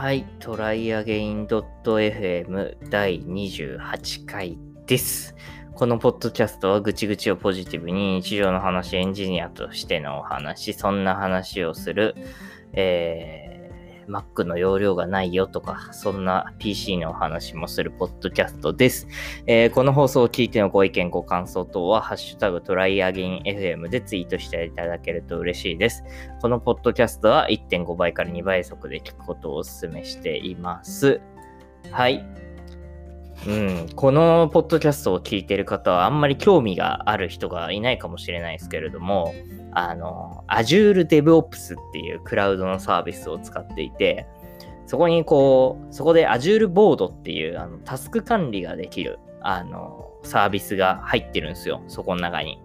はい、トライアゲイン .fm 第28回です。このポッドキャストはぐちぐちをポジティブに日常の話、エンジニアとしてのお話、そんな話をする、えー Mac の容量がないよとか、そんな PC のお話もするポッドキャストです。えー、この放送を聞いてのご意見、ご感想等は、ハッシュタグトライアゲイン FM でツイートしていただけると嬉しいです。このポッドキャストは1.5倍から2倍速で聞くことをお勧めしています。はい。うん、このポッドキャストを聞いてる方はあんまり興味がある人がいないかもしれないですけれども、あの、Azure DevOps っていうクラウドのサービスを使っていて、そこにこう、そこで Azure Board っていうあのタスク管理ができるあのサービスが入ってるんですよ、そこの中に。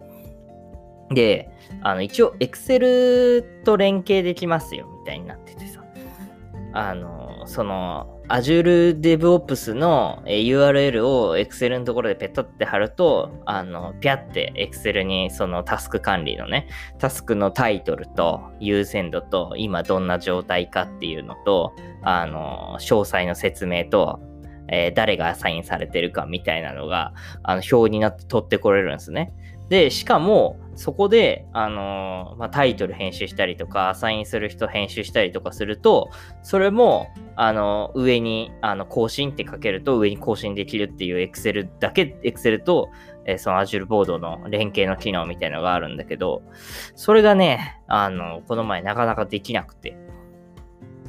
で、あの一応 Excel と連携できますよみたいになっててさ、あの、その Azure DevOps の URL を Excel のところでペタって貼ると、あの、ピャって Excel にそのタスク管理のね、タスクのタイトルと優先度と今どんな状態かっていうのと、あの、詳細の説明と、えー、誰がアサインされてるかみたいなのが、あの、表になって取ってこれるんですね。で、しかも、そこで、あのー、まあ、タイトル編集したりとか、アサインする人編集したりとかすると、それも、あのー、上に、あの、更新って書けると上に更新できるっていう Excel だけ、Excel と、えー、その Azure ボードの連携の機能みたいのがあるんだけど、それがね、あの、この前なかなかできなくて。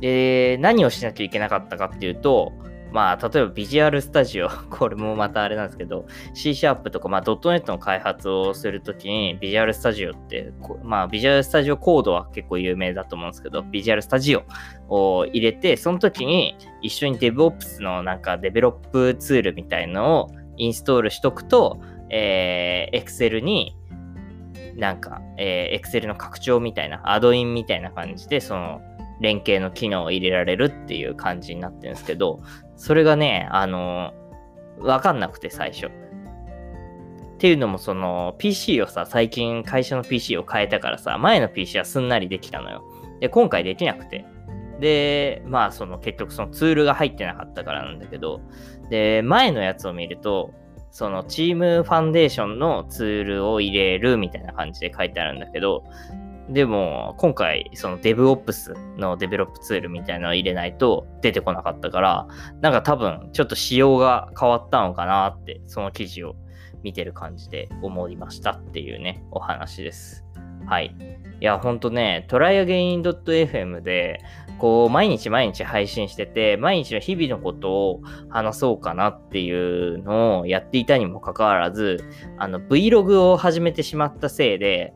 で、何をしなきゃいけなかったかっていうと、まあ、例えば Visual Studio、これもまたあれなんですけど、C シャープとか、まあ、.NET の開発をするときに、 Visual Studio って、まあ、 Visual Studio Code は結構有名だと思うんですけど、 Visual Studio を入れて、その時に一緒に DevOps のなんかデベロップツールみたいのをインストールしとくと、えー、Excel になんか、えー、Excel の拡張みたいな、アドインみたいな感じで、その、連携の機能を入れられるっていう感じになってるんですけど、それがね、あの、わかんなくて最初。っていうのもその PC をさ、最近会社の PC を変えたからさ、前の PC はすんなりできたのよ。で、今回できなくて。で、まあその結局そのツールが入ってなかったからなんだけど、で、前のやつを見ると、そのチームファンデーションのツールを入れるみたいな感じで書いてあるんだけど、でも、今回、その DevOps のデベロップツールみたいなのを入れないと出てこなかったから、なんか多分、ちょっと仕様が変わったのかなって、その記事を見てる感じで思いましたっていうね、お話です。はい。いや、ほんとね、tryagain.fm で、こう、毎日毎日配信してて、毎日の日々のことを話そうかなっていうのをやっていたにもかかわらず、あの、Vlog を始めてしまったせいで、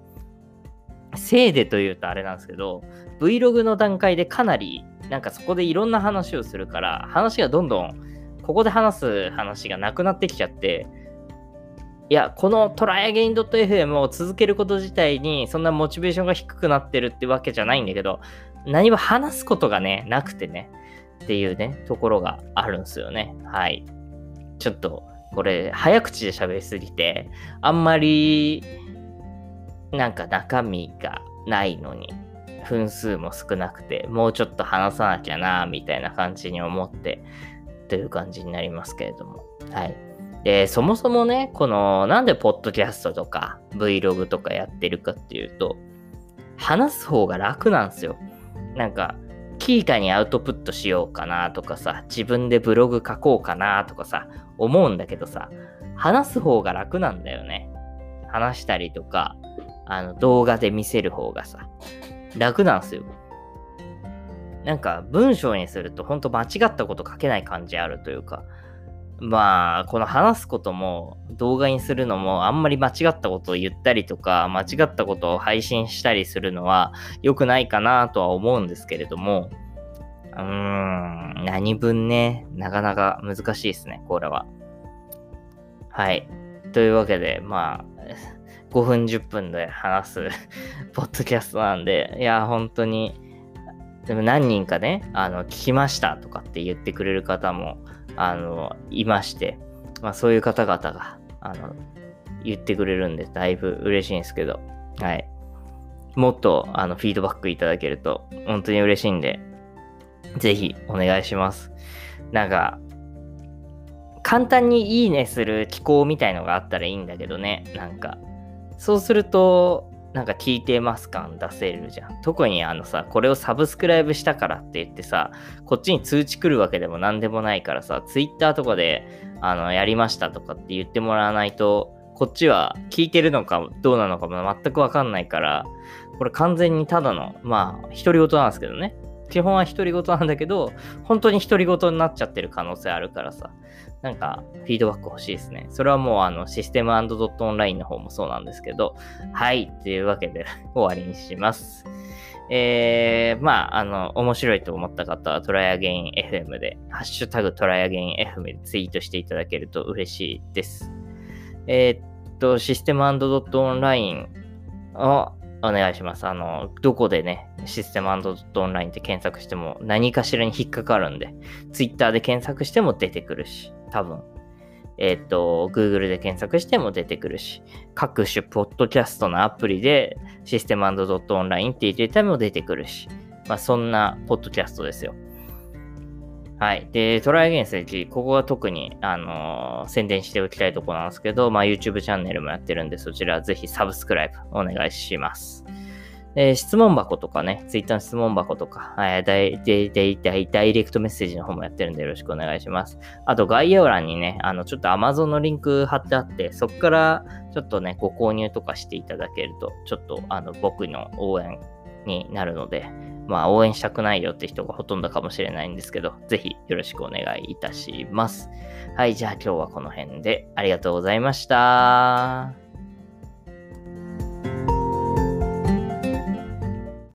せいでというとあれなんですけど、Vlog の段階でかなり、なんかそこでいろんな話をするから、話がどんどん、ここで話す話がなくなってきちゃって、いや、このトライアゲイン .fm を続けること自体にそんなモチベーションが低くなってるってわけじゃないんだけど、何も話すことがね、なくてね、っていうね、ところがあるんですよね。はい。ちょっと、これ、早口で喋りすぎて、あんまり、なんか中身がないのに、分数も少なくて、もうちょっと話さなきゃな、みたいな感じに思って、という感じになりますけれども。はい。で、そもそもね、この、なんでポッドキャストとか Vlog とかやってるかっていうと、話す方が楽なんですよ。なんか、キータにアウトプットしようかなとかさ、自分でブログ書こうかなとかさ、思うんだけどさ、話す方が楽なんだよね。話したりとか、あの動画で見せる方がさ、楽なんすよ。なんか文章にすると本当間違ったこと書けない感じあるというか、まあ、この話すことも動画にするのもあんまり間違ったことを言ったりとか、間違ったことを配信したりするのは良くないかなとは思うんですけれども、うーん、何分ね、なかなか難しいですね、これは。はい。というわけで、まあ、5分10分で話す ポッドキャストなんで、いや、本当に、でも何人かね、あの、聞きましたとかって言ってくれる方も、あの、いまして、まあそういう方々が、あの、言ってくれるんで、だいぶ嬉しいんですけど、はい。もっと、あの、フィードバックいただけると、本当に嬉しいんで、ぜひお願いします。なんか、簡単にいいねする機構みたいのがあったらいいんだけどね。なんか、そうすると、なんか聞いてます感出せるじゃん。特にあのさ、これをサブスクライブしたからって言ってさ、こっちに通知来るわけでも何でもないからさ、ツイッターとかで、あの、やりましたとかって言ってもらわないと、こっちは聞いてるのかどうなのかも全くわかんないから、これ完全にただの、まあ、独り言なんですけどね。基本は独り言なんだけど、本当に独り言になっちゃってる可能性あるからさ、なんかフィードバック欲しいですね。それはもうあのシステムドットオンラインの方もそうなんですけど、はい、というわけで 終わりにします。えー、まあ、あの、面白いと思った方はトライアゲイン FM で、ハッシュタグトライアゲイン FM でツイートしていただけると嬉しいです。えー、っと、システムドットオンラインをお願いします。あの、どこでね、システムドットオンラインって検索しても何かしらに引っかかるんで、Twitter で検索しても出てくるし、多分。えっ、ー、と、Google で検索しても出てくるし、各種ポッドキャストのアプリでシステムドットオンラインって入れても出てくるし、まあそんなポッドキャストですよ。はい。で、トライアゲンスで、ここは特に、あのー、宣伝しておきたいとこなんですけど、まあ、YouTube チャンネルもやってるんで、そちらぜひサブスクライブお願いします。えー、質問箱とかね、Twitter の質問箱とか、えー、ダイダダイダイレクトメッセージの方もやってるんでよろしくお願いします。あと概要欄にね、あの、ちょっと Amazon のリンク貼ってあって、そこからちょっとね、ご購入とかしていただけると、ちょっとあの、僕の応援になるので、まあ応援したくないよって人がほとんどかもしれないんですけど、ぜひよろしくお願いいたします。はい、じゃあ今日はこの辺でありがとうございました。